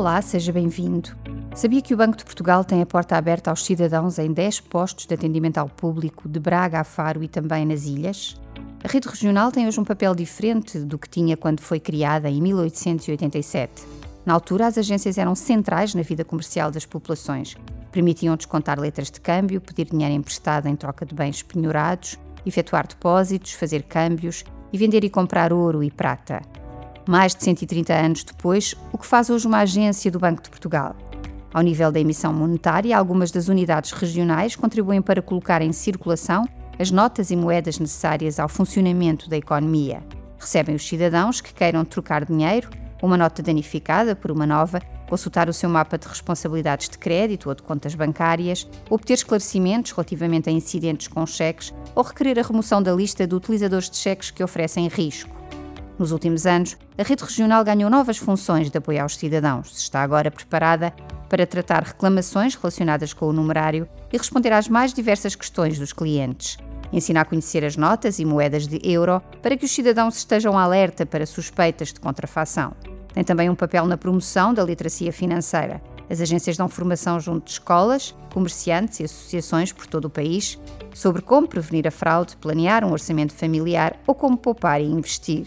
Olá, seja bem-vindo. Sabia que o Banco de Portugal tem a porta aberta aos cidadãos em 10 postos de atendimento ao público de Braga a Faro e também nas ilhas? A rede regional tem hoje um papel diferente do que tinha quando foi criada em 1887. Na altura, as agências eram centrais na vida comercial das populações. Permitiam descontar letras de câmbio, pedir dinheiro emprestado em troca de bens penhorados, efetuar depósitos, fazer câmbios e vender e comprar ouro e prata. Mais de 130 anos depois, o que faz hoje uma agência do Banco de Portugal? Ao nível da emissão monetária, algumas das unidades regionais contribuem para colocar em circulação as notas e moedas necessárias ao funcionamento da economia. Recebem os cidadãos que queiram trocar dinheiro, uma nota danificada por uma nova, consultar o seu mapa de responsabilidades de crédito ou de contas bancárias, obter esclarecimentos relativamente a incidentes com cheques ou requerer a remoção da lista de utilizadores de cheques que oferecem risco. Nos últimos anos, a rede regional ganhou novas funções de apoio aos cidadãos. Está agora preparada para tratar reclamações relacionadas com o numerário e responder às mais diversas questões dos clientes. Ensina a conhecer as notas e moedas de euro para que os cidadãos estejam alerta para suspeitas de contrafação. Tem também um papel na promoção da literacia financeira. As agências dão formação junto de escolas, comerciantes e associações por todo o país sobre como prevenir a fraude, planear um orçamento familiar ou como poupar e investir.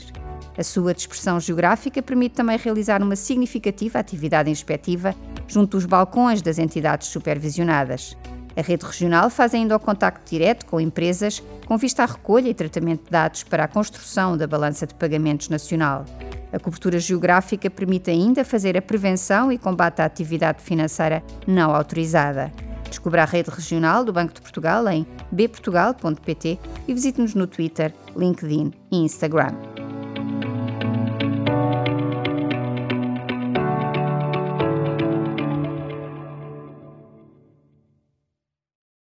A sua dispersão geográfica permite também realizar uma significativa atividade inspectiva junto dos balcões das entidades supervisionadas. A rede regional faz ainda o contacto direto com empresas com vista à recolha e tratamento de dados para a construção da balança de pagamentos nacional. A cobertura geográfica permite ainda fazer a prevenção e combate à atividade financeira não autorizada. Descubra a rede regional do Banco de Portugal em bportugal.pt e visite-nos no Twitter, LinkedIn e Instagram.